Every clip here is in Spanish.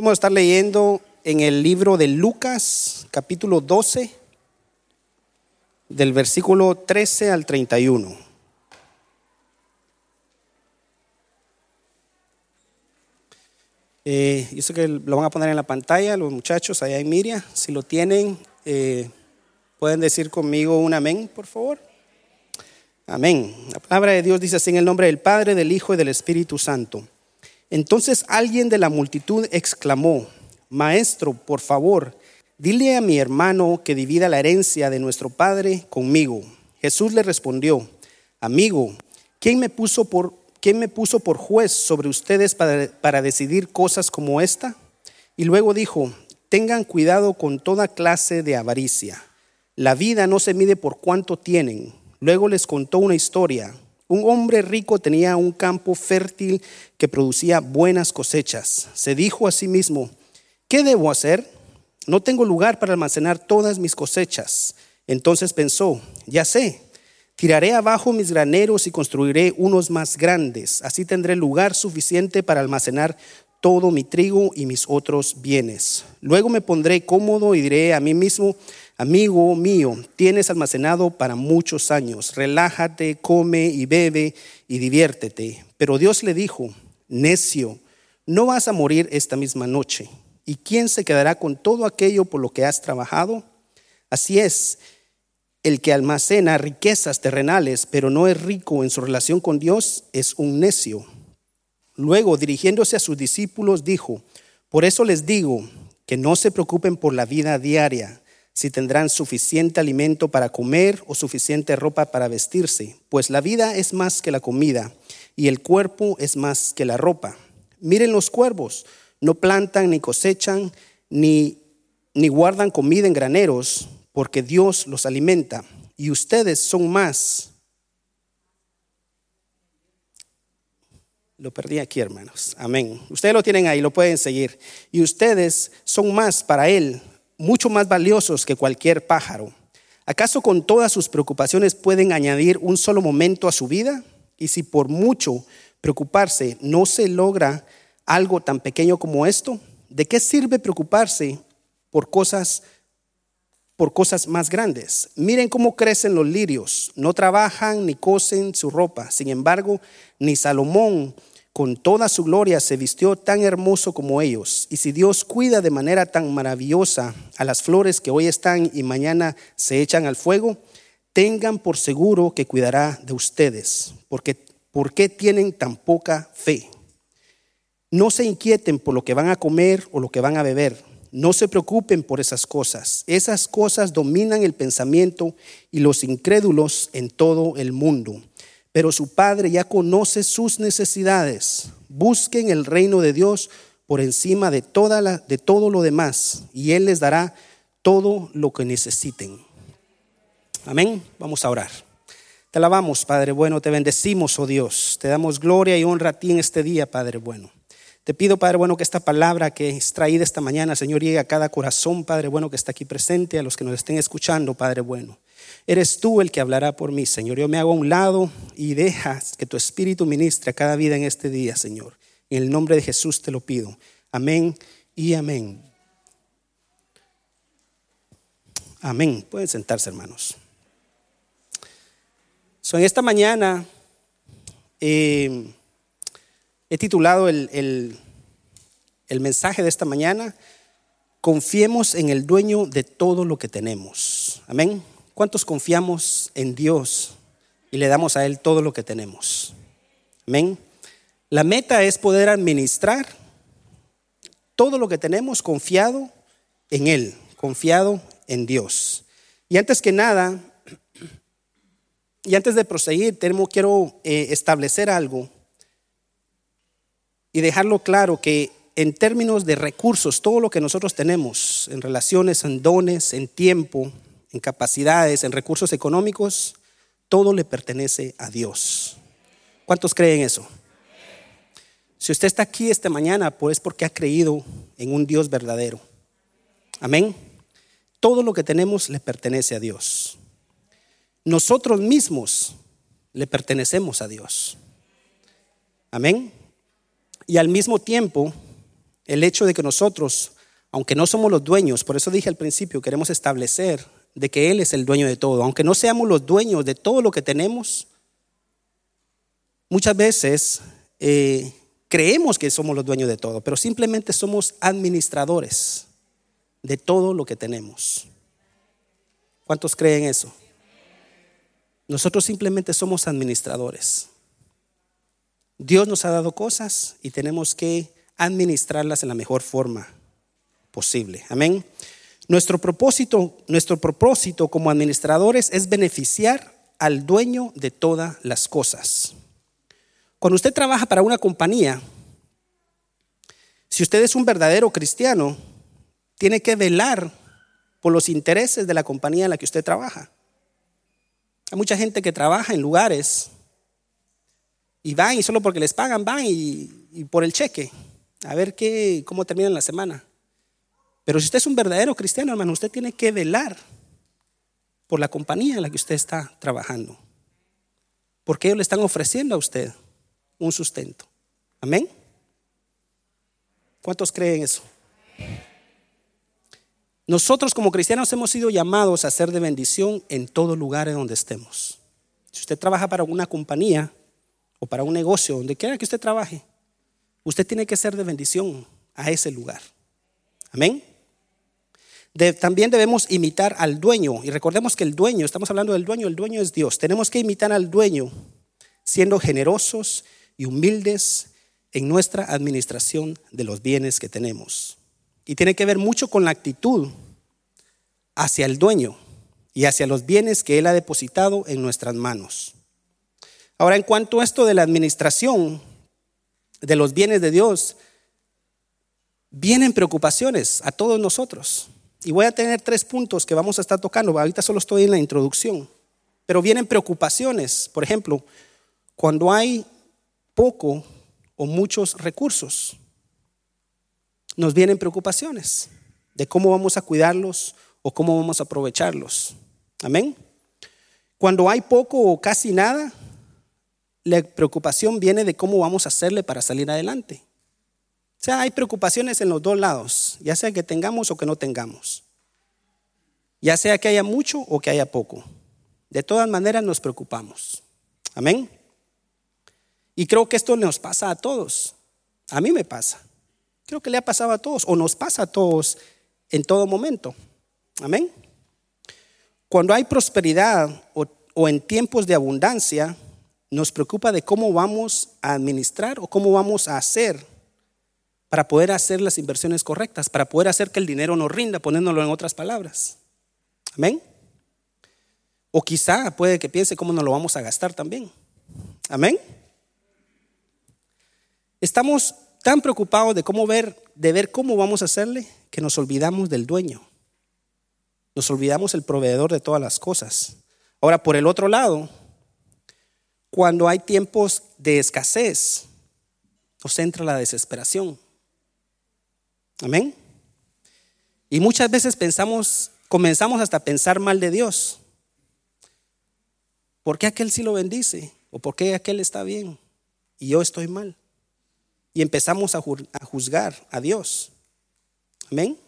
Vamos a estar leyendo en el libro de Lucas, capítulo 12, del versículo 13 al 31. Eh, yo sé que lo van a poner en la pantalla los muchachos allá en Miria. Si lo tienen, eh, pueden decir conmigo un amén, por favor. Amén. La palabra de Dios dice así en el nombre del Padre, del Hijo y del Espíritu Santo. Entonces alguien de la multitud exclamó, Maestro, por favor, dile a mi hermano que divida la herencia de nuestro Padre conmigo. Jesús le respondió, Amigo, ¿quién me puso por, quién me puso por juez sobre ustedes para, para decidir cosas como esta? Y luego dijo, Tengan cuidado con toda clase de avaricia. La vida no se mide por cuánto tienen. Luego les contó una historia un hombre rico tenía un campo fértil que producía buenas cosechas. Se dijo a sí mismo, ¿qué debo hacer? No tengo lugar para almacenar todas mis cosechas. Entonces pensó, ya sé, tiraré abajo mis graneros y construiré unos más grandes. Así tendré lugar suficiente para almacenar todo mi trigo y mis otros bienes. Luego me pondré cómodo y diré a mí mismo, Amigo mío, tienes almacenado para muchos años, relájate, come y bebe y diviértete. Pero Dios le dijo, necio, no vas a morir esta misma noche. ¿Y quién se quedará con todo aquello por lo que has trabajado? Así es, el que almacena riquezas terrenales, pero no es rico en su relación con Dios, es un necio. Luego, dirigiéndose a sus discípulos, dijo, por eso les digo que no se preocupen por la vida diaria si tendrán suficiente alimento para comer o suficiente ropa para vestirse, pues la vida es más que la comida y el cuerpo es más que la ropa. Miren los cuervos, no plantan ni cosechan ni, ni guardan comida en graneros, porque Dios los alimenta. Y ustedes son más. Lo perdí aquí, hermanos. Amén. Ustedes lo tienen ahí, lo pueden seguir. Y ustedes son más para Él mucho más valiosos que cualquier pájaro. ¿Acaso con todas sus preocupaciones pueden añadir un solo momento a su vida? Y si por mucho preocuparse no se logra algo tan pequeño como esto, ¿de qué sirve preocuparse por cosas por cosas más grandes? Miren cómo crecen los lirios, no trabajan ni cosen su ropa. Sin embargo, ni Salomón con toda su gloria se vistió tan hermoso como ellos. Y si Dios cuida de manera tan maravillosa a las flores que hoy están y mañana se echan al fuego, tengan por seguro que cuidará de ustedes, porque ¿por qué tienen tan poca fe? No se inquieten por lo que van a comer o lo que van a beber. No se preocupen por esas cosas. Esas cosas dominan el pensamiento y los incrédulos en todo el mundo pero su Padre ya conoce sus necesidades. Busquen el reino de Dios por encima de, todo lo demás y Él les dará todo lo que necesiten. Amén. Vamos a orar. Te alabamos, Padre bueno, te bendecimos, oh Dios. Te damos gloria y honra a ti en este día, Padre bueno. Te pido, Padre bueno, que esta palabra que es traída esta mañana, Señor, llegue a cada corazón, Padre bueno, que está aquí presente, a los que nos estén escuchando, Padre bueno. Eres tú el que hablará por mí, Señor. Yo me hago a un lado y dejas que tu Espíritu ministre a cada vida en este día, Señor. En el nombre de Jesús te lo pido. Amén y amén. Amén. Pueden sentarse, hermanos. en esta mañana eh, he titulado el, el mensaje de esta mañana, Confiemos en el dueño de todo lo que tenemos. Amén. ¿Cuántos confiamos en Dios y le damos a Él todo lo que tenemos? Amén. La meta es poder administrar todo lo que tenemos confiado en Él, confiado en Dios. Y antes que nada, y antes de proseguir, quiero eh, establecer algo y dejarlo claro que en términos de recursos, todo lo que nosotros tenemos en relaciones, en dones, en tiempo, en capacidades, en recursos económicos, todo le pertenece a Dios. ¿Cuántos creen eso? Si usted está aquí esta mañana, pues porque ha creído en un Dios verdadero. Amén. Todo lo que tenemos le pertenece a Dios. Nosotros mismos le pertenecemos a Dios. Amén. Y al mismo tiempo, el hecho de que nosotros, aunque no somos los dueños, por eso dije al principio, queremos establecer de que Él es el dueño de todo, aunque no seamos los dueños de todo lo que tenemos, muchas veces eh, creemos que somos los dueños de todo, pero simplemente somos administradores de todo lo que tenemos. ¿Cuántos creen eso? Nosotros simplemente somos administradores. Dios nos ha dado cosas y tenemos que administrarlas en la mejor forma posible. Amén. Nuestro propósito, nuestro propósito como administradores es beneficiar al dueño de todas las cosas. Cuando usted trabaja para una compañía, si usted es un verdadero cristiano, tiene que velar por los intereses de la compañía en la que usted trabaja. Hay mucha gente que trabaja en lugares y van y solo porque les pagan van y, por el cheque, a ver qué, cómo terminan la semana. Pero si usted es un verdadero cristiano, hermano, usted tiene que velar por la compañía en la que usted está trabajando. Porque ellos le están ofreciendo a usted un sustento. Amén. ¿Cuántos creen eso? Nosotros como cristianos hemos sido llamados a ser de bendición en todo lugar en donde estemos. Si usted trabaja para una compañía o para un negocio, donde quiera que usted trabaje, usted tiene que ser de bendición a ese lugar. Amén. También debemos imitar al dueño. Y recordemos que el dueño, estamos hablando del dueño, el dueño es Dios. Tenemos que imitar al dueño siendo generosos y humildes en nuestra administración de los bienes que tenemos. Y tiene que ver mucho con la actitud hacia el dueño y hacia los bienes que Él ha depositado en nuestras manos. Ahora, en cuanto a esto de la administración de los bienes de Dios, vienen preocupaciones a todos nosotros. Y voy a tener tres puntos que vamos a estar tocando. Ahorita solo estoy en la introducción. Pero vienen preocupaciones. Por ejemplo, cuando hay poco o muchos recursos nos vienen preocupaciones de cómo vamos a cuidarlos o cómo vamos a aprovecharlos. Amén. Cuando hay poco o casi nada, la preocupación viene de cómo vamos a hacerle para salir adelante. O sea, hay preocupaciones en los dos lados, ya sea que tengamos o que no tengamos. Ya sea que haya mucho o que haya poco. De todas maneras nos preocupamos. Amén. Y creo que esto nos pasa a todos. A mí me pasa. Creo que le ha pasado a todos o nos pasa a todos en todo momento. Amén. Cuando hay prosperidad o, en tiempos de abundancia, nos preocupa de cómo vamos a administrar o cómo vamos a hacer para poder hacer las inversiones correctas, para poder hacer que el dinero nos rinda, poniéndolo en otras palabras. Amén. O quizá puede que piense cómo nos lo vamos a gastar también. Amén. Estamos tan preocupados de cómo ver, de ver cómo vamos a hacerle, que nos olvidamos del dueño. Nos olvidamos el proveedor de todas las cosas. Ahora, por el otro lado, cuando hay tiempos de escasez, nos entra la desesperación. Amén. Y muchas veces pensamos, comenzamos hasta a pensar mal de Dios. ¿Por qué aquel sí lo bendice? ¿O por qué aquel está bien? Y yo estoy mal y empezamos a juzgar a Dios. Amén.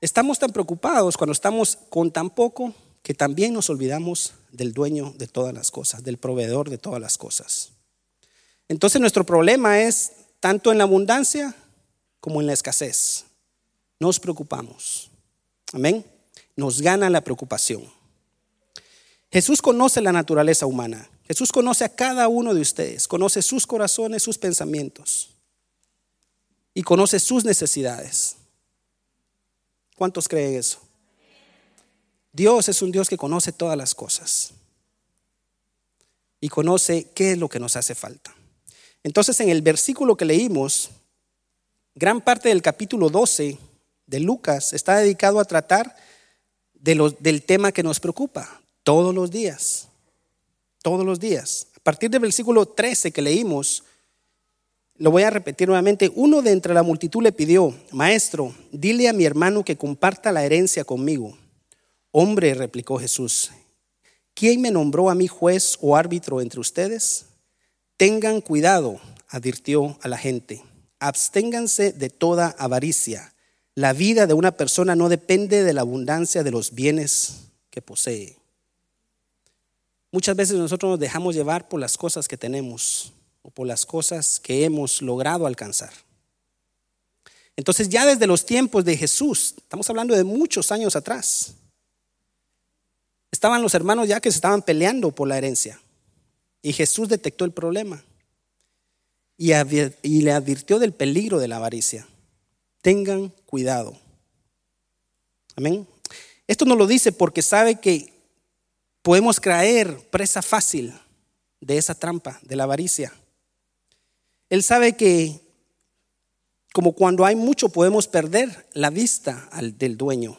Estamos tan preocupados cuando estamos con tan poco que también nos olvidamos del dueño de todas las cosas, del proveedor de todas las cosas. Entonces nuestro problema es tanto en la abundancia como en la escasez. Nos preocupamos. Amén. Nos gana la preocupación. Jesús conoce la naturaleza humana. Jesús conoce a cada uno de ustedes, conoce sus corazones, sus pensamientos y conoce sus necesidades. ¿Cuántos creen eso? Dios es un Dios que conoce todas las cosas y conoce qué es lo que nos hace falta. Entonces en el versículo que leímos, gran parte del capítulo 12 de Lucas está dedicado a tratar del tema que nos preocupa todos los días todos los días. A partir del versículo 13 que leímos, lo voy a repetir nuevamente. Uno de entre la multitud le pidió, Maestro, dile a mi hermano que comparta la herencia conmigo. Hombre, replicó Jesús, ¿quién me nombró a mí juez o árbitro entre ustedes? Tengan cuidado, advirtió a la gente. absténganse de toda avaricia. La vida de una persona no depende de la abundancia de los bienes que posee. Muchas veces nosotros nos dejamos llevar por las cosas que tenemos o por las cosas que hemos logrado alcanzar. Entonces ya desde los tiempos de Jesús, estamos hablando de muchos años atrás, estaban los hermanos ya que se estaban peleando por la herencia. Y Jesús detectó el problema y, le advirtió del peligro de la avaricia. Tengan cuidado. Amén. Esto no lo dice porque sabe que podemos caer presa fácil de esa trampa, de la avaricia. Él sabe que como cuando hay mucho podemos perder la vista al, del dueño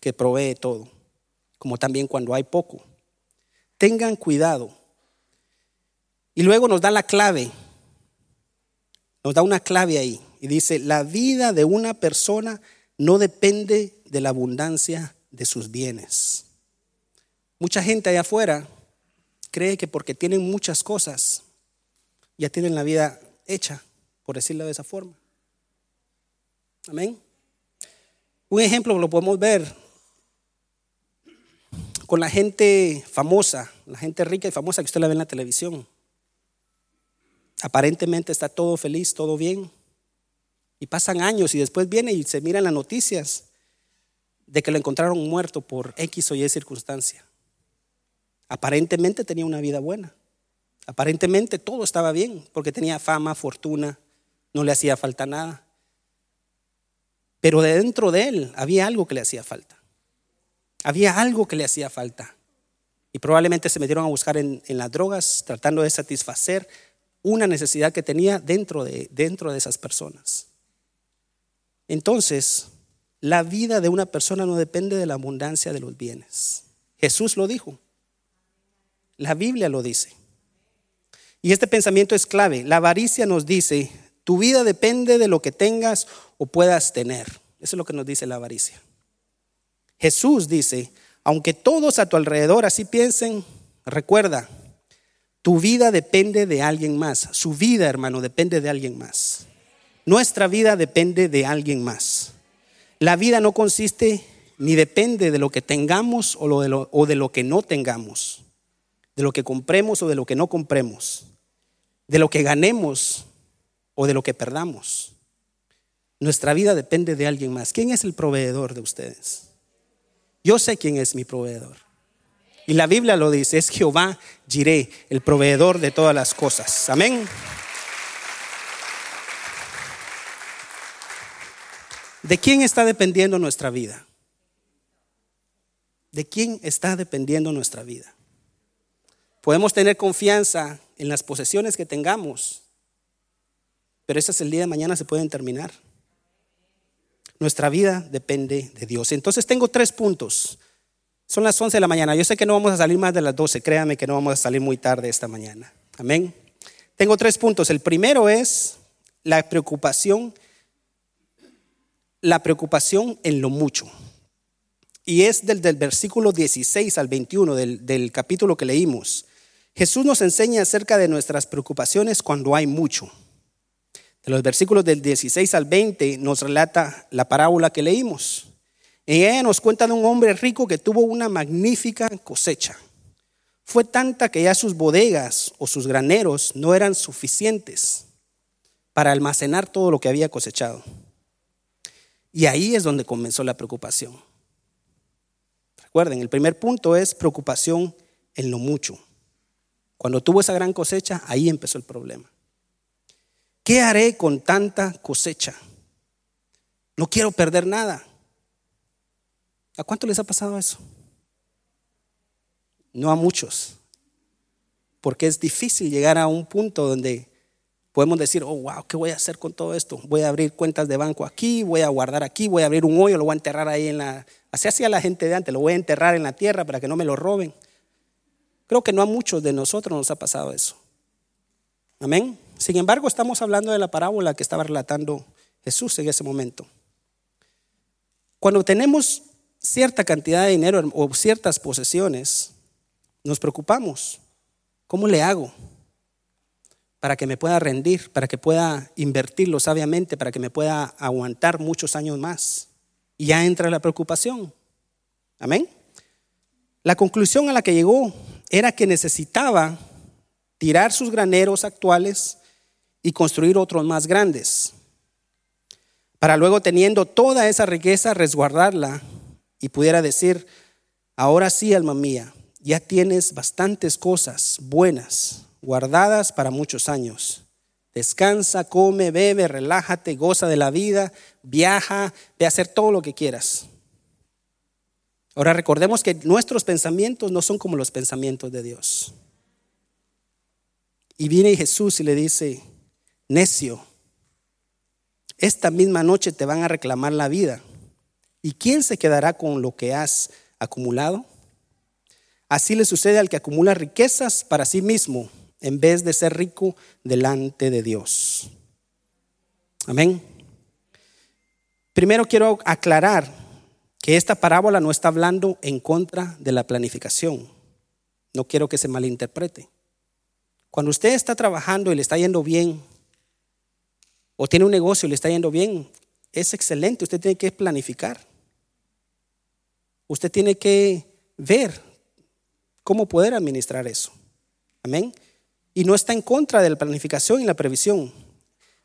que provee todo, como también cuando hay poco. Tengan cuidado. Y luego nos da la clave, nos da una clave ahí y dice, la vida de una persona no depende de la abundancia de sus bienes. Mucha gente allá afuera cree que porque tienen muchas cosas, ya tienen la vida hecha, por decirlo de esa forma. Amén. Un ejemplo lo podemos ver con la gente famosa, la gente rica y famosa que usted la ve en la televisión. Aparentemente está todo feliz, todo bien. Y pasan años y después viene y se miran las noticias de que lo encontraron muerto por X o Y circunstancia. Aparentemente tenía una vida buena. Aparentemente todo estaba bien porque tenía fama, fortuna, no le hacía falta nada. Pero de dentro de él había algo que le hacía falta. Había algo que le hacía falta. Y probablemente se metieron a buscar en, las drogas tratando de satisfacer una necesidad que tenía dentro de, dentro de esas personas. Entonces, la vida de una persona no depende de la abundancia de los bienes. Jesús lo dijo. La Biblia lo dice. Y este pensamiento es clave. La avaricia nos dice, tu vida depende de lo que tengas o puedas tener. Eso es lo que nos dice la avaricia. Jesús dice, aunque todos a tu alrededor así piensen, recuerda, tu vida depende de alguien más. Su vida, hermano, depende de alguien más. Nuestra vida depende de alguien más. La vida no consiste ni depende de lo que tengamos o de lo, o de lo que no tengamos, de lo que compremos o de lo que no compremos de lo que ganemos o de lo que perdamos. Nuestra vida depende de alguien más. ¿Quién es el proveedor de ustedes? Yo sé quién es mi proveedor. Y la Biblia lo dice, es Jehová Jiré, el proveedor de todas las cosas. Amén. ¿De quién está dependiendo nuestra vida? ¿De quién está dependiendo nuestra vida? Podemos tener confianza en las posesiones que tengamos, pero esas el día de mañana se pueden terminar. Nuestra vida depende de Dios. Entonces tengo tres puntos. Son las 11 de la mañana. Yo sé que no vamos a salir más de las 12. Créame que no vamos a salir muy tarde esta mañana. Amén. Tengo tres puntos. El primero es la preocupación, la preocupación en lo mucho. Y es del, versículo 16 al 21 del, del capítulo que leímos. Jesús nos enseña acerca de nuestras preocupaciones cuando hay mucho. De los versículos del 16 al 20 nos relata la parábola que leímos. En ella nos cuenta de un hombre rico que tuvo una magnífica cosecha. Fue tanta que ya sus bodegas o sus graneros no eran suficientes para almacenar todo lo que había cosechado. Y ahí es donde comenzó la preocupación. Recuerden, el primer punto es preocupación en lo mucho. Cuando tuvo esa gran cosecha, ahí empezó el problema. ¿Qué haré con tanta cosecha? No quiero perder nada. ¿A cuánto les ha pasado eso? No a muchos. Porque es difícil llegar a un punto donde podemos decir, oh, wow, ¿qué voy a hacer con todo esto? Voy a abrir cuentas de banco aquí, voy a guardar aquí, voy a abrir un hoyo, lo voy a enterrar ahí en la... Así hacía la gente de antes, lo voy a enterrar en la tierra para que no me lo roben. Creo que no a muchos de nosotros nos ha pasado eso. Amén. Sin embargo, estamos hablando de la parábola que estaba relatando Jesús en ese momento. Cuando tenemos cierta cantidad de dinero o ciertas posesiones, nos preocupamos. ¿Cómo le hago? para que me pueda rendir, para que pueda invertirlo sabiamente, para que me pueda aguantar muchos años más. Y ya entra la preocupación. Amén. La conclusión a la que llegó era que necesitaba tirar sus graneros actuales y construir otros más grandes, para luego teniendo toda esa riqueza resguardarla y pudiera decir, ahora sí, alma mía, ya tienes bastantes cosas buenas guardadas para muchos años. Descansa, come, bebe, relájate, goza de la vida, viaja, ve a hacer todo lo que quieras. Ahora recordemos que nuestros pensamientos no son como los pensamientos de Dios. Y viene Jesús y le dice, necio, esta misma noche te van a reclamar la vida. ¿Y quién se quedará con lo que has acumulado? Así le sucede al que acumula riquezas para sí mismo en vez de ser rico delante de Dios. Amén. Primero quiero aclarar que esta parábola no está hablando en contra de la planificación. No quiero que se malinterprete. Cuando usted está trabajando y le está yendo bien, o tiene un negocio y le está yendo bien, es excelente. Usted tiene que planificar. Usted tiene que ver cómo poder administrar eso. Amén y no está en contra de la planificación y la previsión.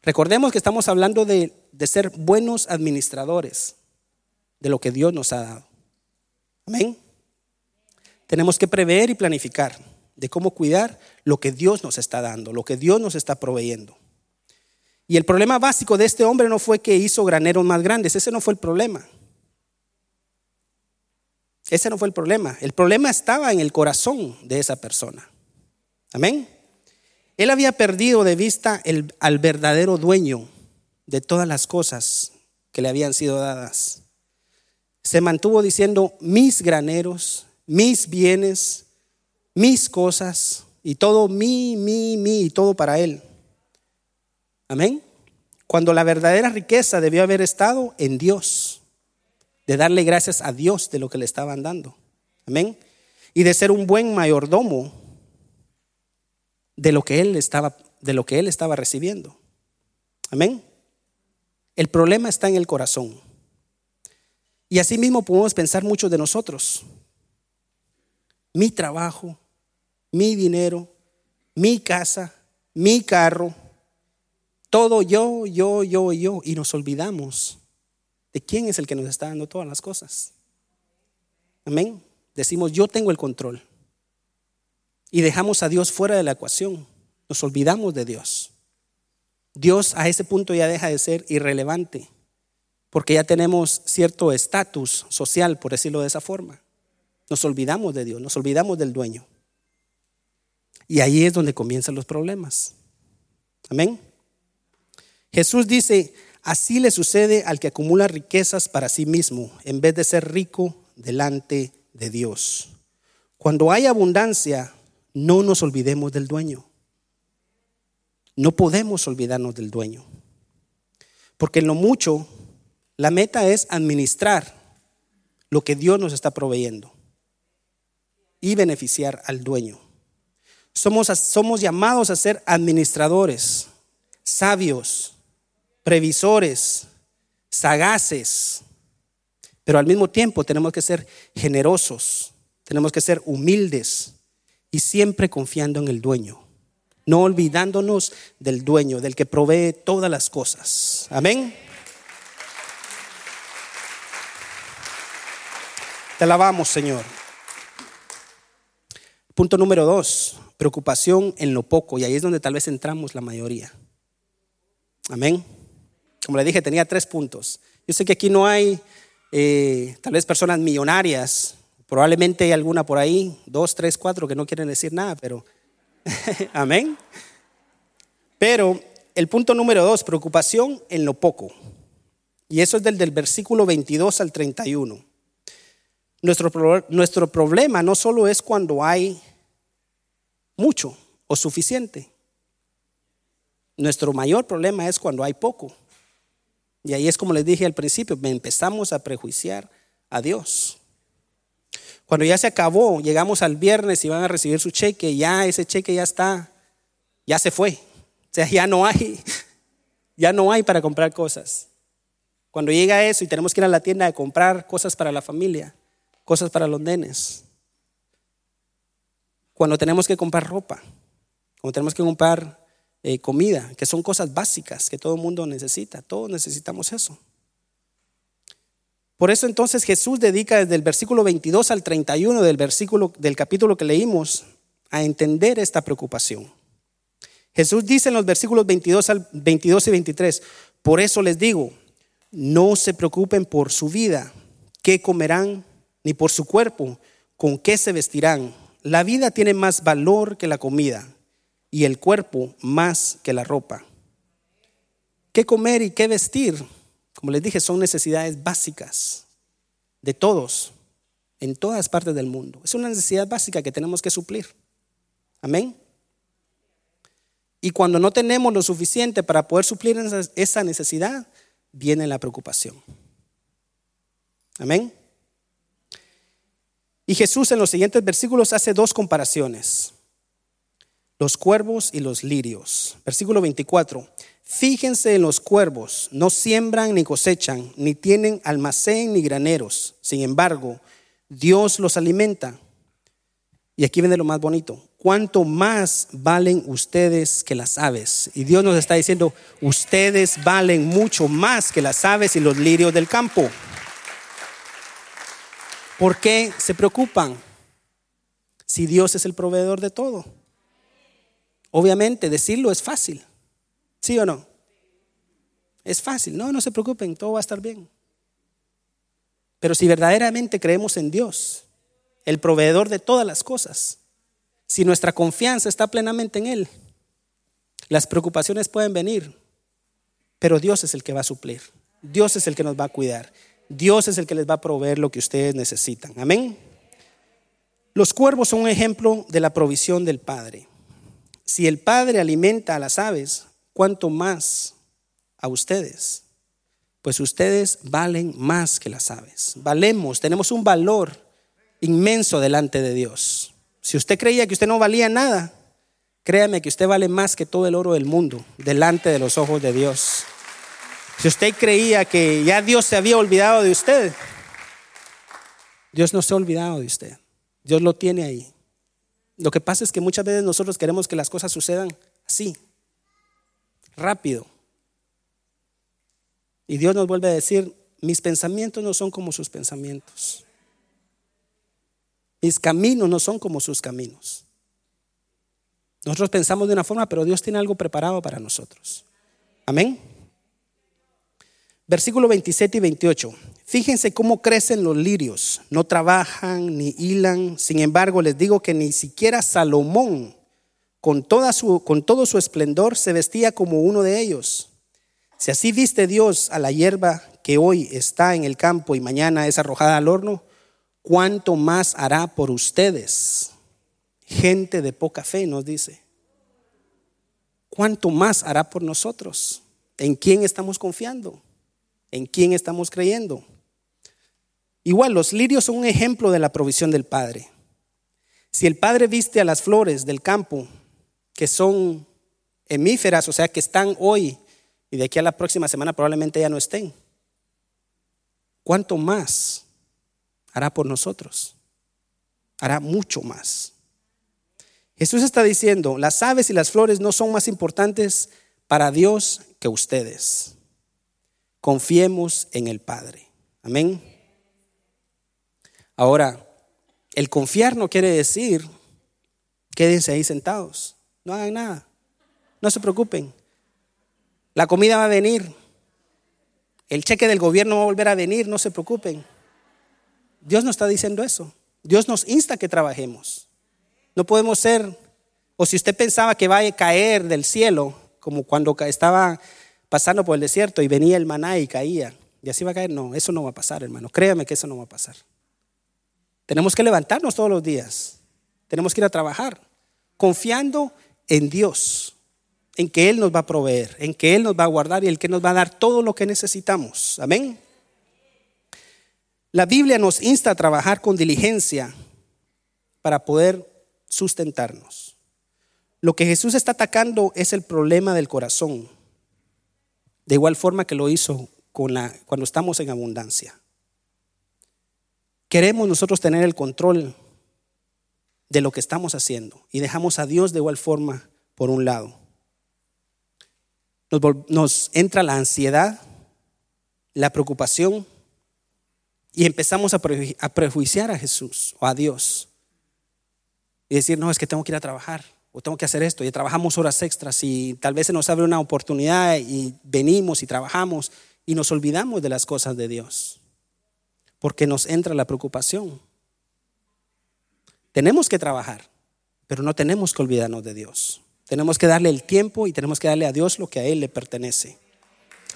Recordemos que estamos hablando de, ser buenos administradores de lo que Dios nos ha dado. Amén. Tenemos que prever y planificar de cómo cuidar lo que Dios nos está dando, lo que Dios nos está proveyendo. Y el problema básico de este hombre no fue que hizo graneros más grandes, ese no fue el problema. Ese no fue el problema. El problema estaba en el corazón de esa persona. Amén. Él había perdido de vista al verdadero dueño de todas las cosas que le habían sido dadas. Se mantuvo diciendo, mis graneros, mis bienes, mis cosas, y todo mi, mi, mi, y todo para él. Amén. Cuando la verdadera riqueza debió haber estado en Dios, de darle gracias a Dios de lo que le estaban dando. Amén. Y de ser un buen mayordomo de lo que él estaba, de lo que él estaba recibiendo. Amén. El problema está en el corazón. Y así mismo podemos pensar muchos de nosotros. Mi trabajo, mi dinero, mi casa, mi carro, todo yo, yo, yo, yo. Y nos olvidamos de quién es el que nos está dando todas las cosas. Amén. Decimos, yo tengo el control y dejamos a Dios fuera de la ecuación. Nos olvidamos de Dios. Dios a ese punto ya deja de ser irrelevante, porque ya tenemos cierto estatus social, por decirlo de esa forma. Nos olvidamos de Dios, nos olvidamos del dueño. Y ahí es donde comienzan los problemas. Amén. Jesús dice, así le sucede al que acumula riquezas para sí mismo, en vez de ser rico delante de Dios. Cuando hay abundancia, no nos olvidemos del dueño. No podemos olvidarnos del dueño. Porque en lo mucho, la meta es administrar lo que Dios nos está proveyendo y beneficiar al dueño. Somos, somos llamados a ser administradores, sabios, previsores, sagaces, pero al mismo tiempo tenemos que ser generosos, tenemos que ser humildes, y siempre confiando en el dueño, no olvidándonos del dueño, del que provee todas las cosas. Amén. Te alabamos, Señor. Punto número dos, preocupación en lo poco, y ahí es donde tal vez entramos la mayoría. Amén. Como le dije, tenía tres puntos. Yo sé que aquí no hay eh, tal vez personas millonarias Probablemente hay alguna por ahí, dos, tres, cuatro, que no quieren decir nada, pero amén. Pero el punto número dos, preocupación en lo poco. Y eso es del, del versículo 22 al 31. Nuestro, nuestro problema no solo es cuando hay mucho o suficiente. Nuestro mayor problema es cuando hay poco. Y ahí es como les dije al principio, empezamos a prejuiciar a Dios. Cuando ya se acabó, llegamos al viernes y van a recibir su cheque, ya ese cheque ya está, ya se fue, sea, ya no hay, ya no hay para comprar cosas. Cuando llega eso y tenemos que ir a la tienda a comprar cosas para la familia, cosas para los nenes. Cuando tenemos que comprar ropa, cuando tenemos que comprar eh, comida, que son cosas básicas que todo el mundo necesita, todos necesitamos eso. Por eso entonces Jesús dedica desde el versículo 22 al 31 del versículo del capítulo que leímos a entender esta preocupación. Jesús dice en los versículos 22 al 22 y 23, por eso les digo, no se preocupen por su vida, qué comerán, ni por su cuerpo, con qué se vestirán. La vida tiene más valor que la comida y el cuerpo más que la ropa. ¿Qué comer y qué vestir? Como les dije, son necesidades básicas de todos, en todas partes del mundo. Es una necesidad básica que tenemos que suplir. Amén. Y cuando no tenemos lo suficiente para poder suplir esa necesidad, viene la preocupación. Amén. Y Jesús en los siguientes versículos hace dos comparaciones. Los cuervos y los lirios. Versículo 24. Fíjense en los cuervos, no siembran ni cosechan, ni tienen almacén ni graneros. Sin embargo, Dios los alimenta. Y aquí viene lo más bonito. ¿Cuánto más valen ustedes que las aves? Y Dios nos está diciendo, ustedes valen mucho más que las aves y los lirios del campo. ¿Por qué se preocupan si Dios es el proveedor de todo? Obviamente decirlo es fácil. ¿Sí o no? Es fácil, no, no se preocupen, todo va a estar bien. Pero si verdaderamente creemos en Dios, el proveedor de todas las cosas, si nuestra confianza está plenamente en Él, las preocupaciones pueden venir, pero Dios es el que va a suplir, Dios es el que nos va a cuidar, Dios es el que les va a proveer lo que ustedes necesitan. Amén. Los cuervos son un ejemplo de la provisión del Padre. Si el Padre alimenta a las aves, ¿cuánto más a ustedes? Pues ustedes valen más que las aves. Valemos, tenemos un valor inmenso delante de Dios. Si usted creía que usted no valía nada, créame que usted vale más que todo el oro del mundo delante de los ojos de Dios. Si usted creía que ya Dios se había olvidado de usted, Dios no se ha olvidado de usted. Dios lo tiene ahí. Lo que pasa es que muchas veces nosotros queremos que las cosas sucedan así, rápido. Y Dios nos vuelve a decir, mis pensamientos no son como sus pensamientos. Mis caminos no son como sus caminos. Nosotros pensamos de una forma, pero Dios tiene algo preparado para nosotros. Amén. Versículo 27 y 28. Fíjense cómo crecen los lirios. No trabajan ni hilan. Sin embargo, les digo que ni siquiera Salomón con, toda su, con todo su esplendor, se vestía como uno de ellos. Si así viste Dios a la hierba que hoy está en el campo y mañana es arrojada al horno, ¿cuánto más hará por ustedes? Gente de poca fe nos dice. ¿Cuánto más hará por nosotros? ¿En quién estamos confiando? ¿En quién estamos creyendo? Igual, los lirios son un ejemplo de la provisión del Padre. Si el Padre viste a las flores del campo que son hemíferas, o sea, que están hoy y de aquí a la próxima semana probablemente ya no estén. ¿Cuánto más hará por nosotros? Hará mucho más. Jesús está diciendo, las aves y las flores no son más importantes para Dios que ustedes. Confiemos en el Padre. Amén. Ahora, el confiar no quiere decir quédense ahí sentados. No hagan nada. No se preocupen. La comida va a venir. El cheque del gobierno va a volver a venir. No se preocupen. Dios no está diciendo eso. Dios nos insta a que trabajemos. No podemos ser, o si usted pensaba que va a caer del cielo, como cuando estaba pasando por el desierto y venía el maná y caía, y así va a caer, no, eso no va a pasar, hermano. Créame que eso no va a pasar. Tenemos que levantarnos todos los días. Tenemos que ir a trabajar, confiando en Dios, en que Él nos va a proveer, en que Él nos va a guardar y el que nos va a dar todo lo que necesitamos. Amén. La Biblia nos insta a trabajar con diligencia para poder sustentarnos. lo que Jesús está atacando es el problema del corazón, de igual forma que lo hizo cuando estamos en abundancia. Queremos nosotros tener el control de lo que estamos haciendo y dejamos a Dios de igual forma por un lado. Nos, entra la ansiedad, la preocupación y empezamos a, prejuiciar a Jesús o a Dios y decir, no, es que tengo que ir a trabajar o tengo que hacer esto y trabajamos horas extras y tal vez se nos abre una oportunidad y venimos y trabajamos y nos olvidamos de las cosas de Dios porque nos entra la preocupación. Tenemos que trabajar, pero no tenemos que olvidarnos de Dios. Tenemos que darle el tiempo y tenemos que darle a Dios lo que a Él le pertenece.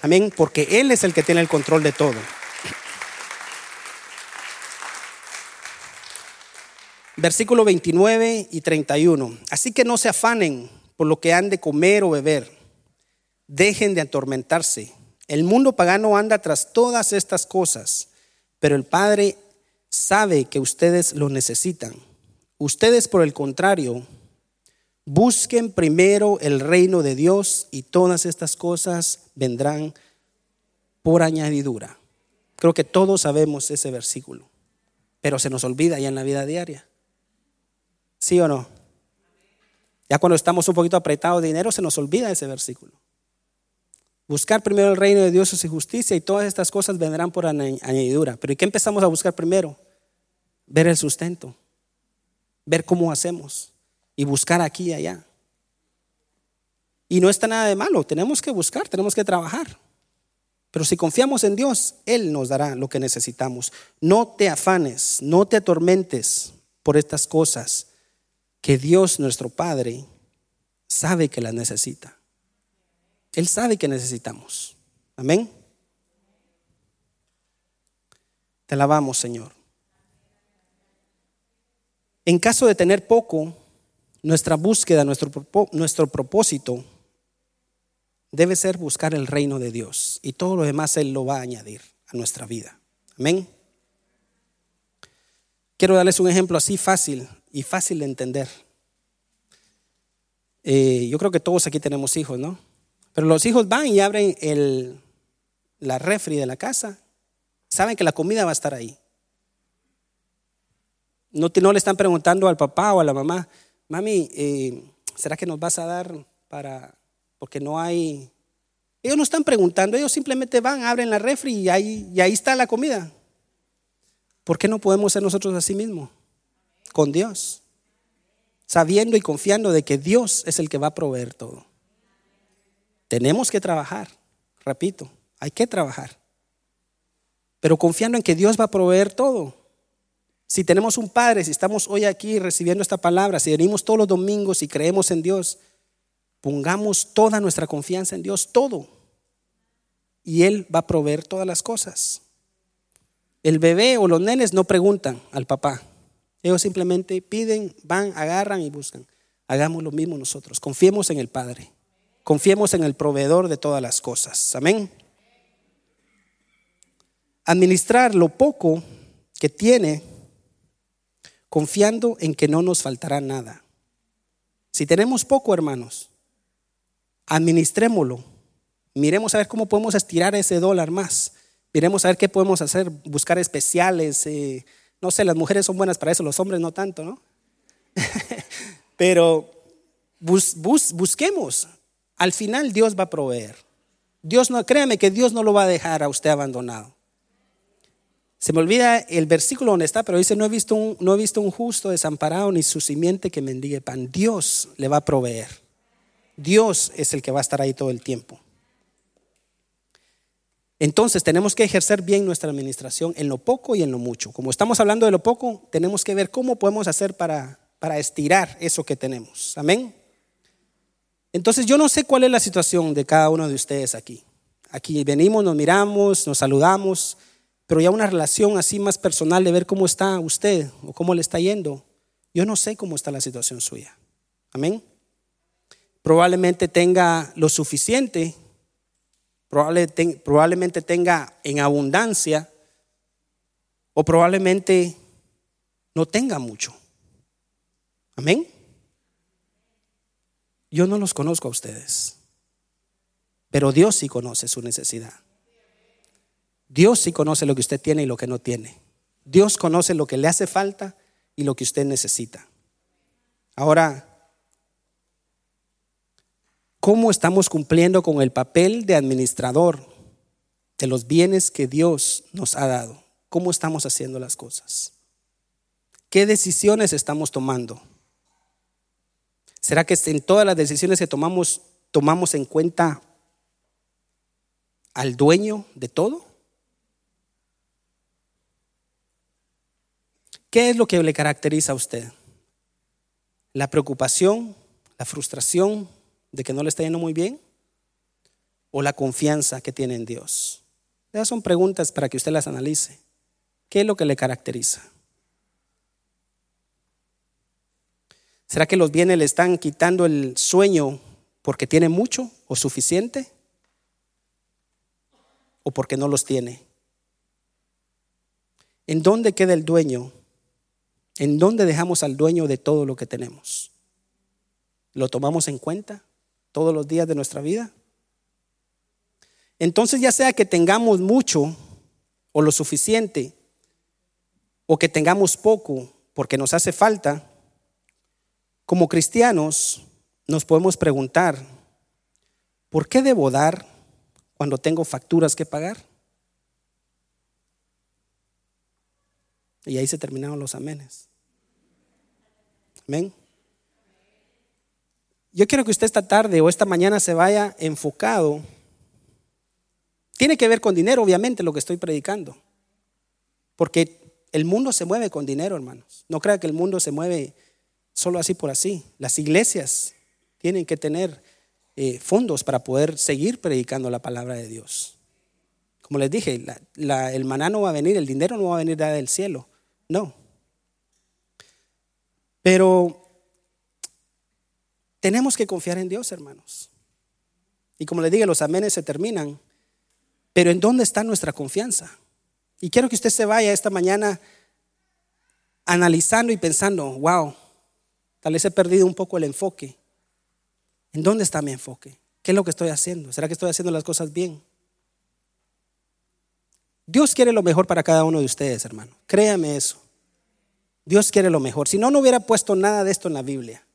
Amén, porque Él es el que tiene el control de todo. Versículo 29 y 31. Así que no se afanen por lo que han de comer o beber. Dejen de atormentarse. El mundo pagano anda tras todas estas cosas, pero el Padre sabe que ustedes lo necesitan. Ustedes, por el contrario, busquen primero el reino de Dios y todas estas cosas vendrán por añadidura. Creo que todos sabemos ese versículo, pero se nos olvida ya en la vida diaria. ¿Sí o no? Ya cuando estamos un poquito apretados de dinero, se nos olvida ese versículo. Buscar primero el reino de Dios y su justicia y todas estas cosas vendrán por añadidura. Pero ¿y qué empezamos a buscar primero? Ver el sustento ver cómo hacemos y buscar aquí y allá. Y no está nada de malo, tenemos que buscar, tenemos que trabajar. Pero si confiamos en Dios, Él nos dará lo que necesitamos. No te afanes, no te atormentes por estas cosas que Dios nuestro Padre sabe que las necesita. Él sabe que necesitamos. Amén. Te alabamos, Señor. En caso de tener poco, nuestra búsqueda, nuestro, nuestro propósito debe ser buscar el reino de Dios y todo lo demás Él lo va a añadir a nuestra vida. Amén. Quiero darles un ejemplo así fácil y fácil de entender. Eh, yo creo que todos aquí tenemos hijos, ¿no? Pero los hijos van y abren el, la refri de la casa, saben que la comida va a estar ahí. No, no le están preguntando al papá o a la mamá, mami, eh, ¿será que nos vas a dar para, porque no hay... Ellos no están preguntando, ellos simplemente van, abren la refri y ahí, y ahí está la comida. ¿Por qué no podemos ser nosotros así mismos? Con Dios. Sabiendo y confiando de que Dios es el que va a proveer todo. Tenemos que trabajar, repito, hay que trabajar. Pero confiando en que Dios va a proveer todo. Si tenemos un Padre, si estamos hoy aquí recibiendo esta palabra, si venimos todos los domingos y creemos en Dios, pongamos toda nuestra confianza en Dios, todo. Y Él va a proveer todas las cosas. El bebé o los nenes no preguntan al papá. Ellos simplemente piden, van, agarran y buscan. Hagamos lo mismo nosotros. Confiemos en el Padre. Confiemos en el proveedor de todas las cosas. Amén. Administrar lo poco que tiene confiando en que no nos faltará nada. Si tenemos poco, hermanos, administrémoslo. Miremos a ver cómo podemos estirar ese dólar más. Miremos a ver qué podemos hacer, buscar especiales. Eh, no sé, las mujeres son buenas para eso, los hombres no tanto, ¿no? Pero busquemos. Al final Dios va a proveer. Dios no, créame que Dios no lo va a dejar a usted abandonado. Se me olvida el versículo donde está, pero dice, no he visto un, no he visto un justo desamparado ni su simiente que mendigue pan. Dios le va a proveer. Dios es el que va a estar ahí todo el tiempo. Entonces tenemos que ejercer bien nuestra administración en lo poco y en lo mucho. Como estamos hablando de lo poco, tenemos que ver cómo podemos hacer para, para estirar eso que tenemos. Amén. Entonces yo no sé cuál es la situación de cada uno de ustedes aquí. Aquí venimos, nos miramos, nos saludamos pero ya una relación así más personal de ver cómo está usted o cómo le está yendo. Yo no sé cómo está la situación suya. Amén. Probablemente tenga lo suficiente, probablemente tenga en abundancia o probablemente no tenga mucho. Amén. Yo no los conozco a ustedes, pero Dios sí conoce su necesidad. Dios sí conoce lo que usted tiene y lo que no tiene. Dios conoce lo que le hace falta y lo que usted necesita. Ahora, ¿cómo estamos cumpliendo con el papel de administrador de los bienes que Dios nos ha dado? ¿Cómo estamos haciendo las cosas? ¿Qué decisiones estamos tomando? ¿Será que en todas las decisiones que tomamos tomamos en cuenta al dueño de todo? ¿Qué es lo que le caracteriza a usted? ¿La preocupación, la frustración de que no le está yendo muy bien? ¿O la confianza que tiene en Dios? Esas son preguntas para que usted las analice. ¿Qué es lo que le caracteriza? ¿Será que los bienes le están quitando el sueño porque tiene mucho o suficiente? ¿O porque no los tiene? ¿En dónde queda el dueño ¿En dónde dejamos al dueño de todo lo que tenemos? ¿Lo tomamos en cuenta todos los días de nuestra vida? Entonces ya sea que tengamos mucho o lo suficiente, o que tengamos poco porque nos hace falta, como cristianos nos podemos preguntar, ¿por qué debo dar cuando tengo facturas que pagar? Y ahí se terminaron los amenes. Amén. Yo quiero que usted esta tarde o esta mañana se vaya enfocado. Tiene que ver con dinero, obviamente, lo que estoy predicando. Porque el mundo se mueve con dinero, hermanos. No crea que el mundo se mueve solo así por así. Las iglesias tienen que tener eh, fondos para poder seguir predicando la palabra de Dios. Como les dije, el maná no va a venir, el dinero no va a venir del cielo. No. Pero tenemos que confiar en Dios, hermanos. Y como les dije, los amenes se terminan. Pero ¿en dónde está nuestra confianza? Y quiero que usted se vaya esta mañana analizando y pensando, wow, tal vez he perdido un poco el enfoque. ¿En dónde está mi enfoque? ¿Qué es lo que estoy haciendo? ¿Será que estoy haciendo las cosas bien? Dios quiere lo mejor para cada uno de ustedes, hermano. Créame eso. Dios quiere lo mejor. Si no, no hubiera puesto nada de esto en la Biblia.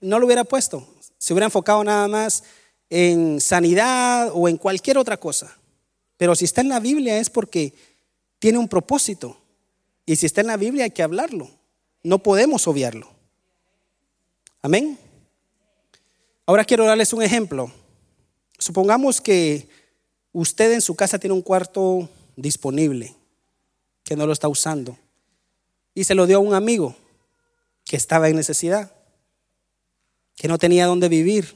No lo hubiera puesto. Se hubiera enfocado nada más en sanidad o en cualquier otra cosa. Pero si está en la Biblia es porque tiene un propósito. Y si está en la Biblia hay que hablarlo. No podemos obviarlo. Amén. Ahora quiero darles un ejemplo. Supongamos que usted en su casa tiene un cuarto disponible que no lo está usando y se lo dio a un amigo que estaba en necesidad, que no tenía dónde vivir,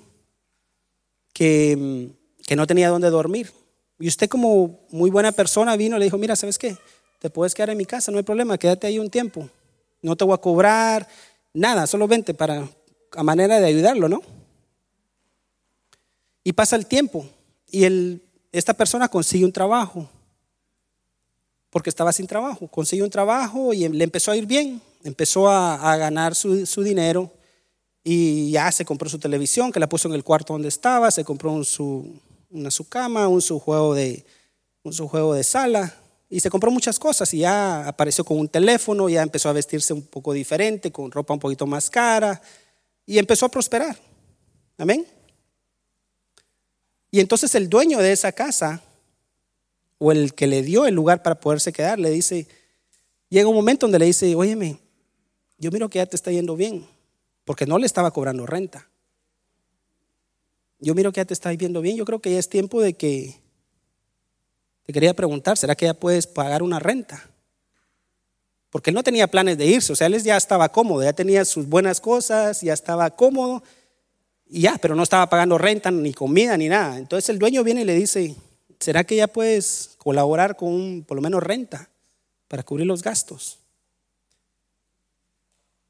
que, que no tenía dónde dormir. Y usted como muy buena persona vino y le dijo, mira, ¿sabes qué? Te puedes quedar en mi casa, no hay problema, quédate ahí un tiempo. No te voy a cobrar nada, solo vente para, a manera de ayudarlo, ¿no? Y pasa el tiempo y el, esta persona consigue un trabajo porque estaba sin trabajo. Consiguió un trabajo y le empezó a ir bien, empezó a, ganar su, dinero y ya se compró su televisión, que la puso en el cuarto donde estaba, se compró su, una su cama, un su, juego de, un su juego de sala y se compró muchas cosas y ya apareció con un teléfono, ya empezó a vestirse un poco diferente, con ropa un poquito más cara y empezó a prosperar. Amén. Y entonces el dueño de esa casa o el que le dio el lugar para poderse quedar, le dice, llega un momento donde le dice, óyeme, yo miro que ya te está yendo bien, porque no le estaba cobrando renta. Yo miro que ya te está yendo bien, yo creo que ya es tiempo de que, te quería preguntar, ¿será que ya puedes pagar una renta? Porque él no tenía planes de irse, o sea, él ya estaba cómodo, ya tenía sus buenas cosas, ya estaba cómodo, y ya, pero no estaba pagando renta, ni comida, ni nada. Entonces el dueño viene y le dice, ¿será que ya puedes colaborar con por lo menos renta para cubrir los gastos?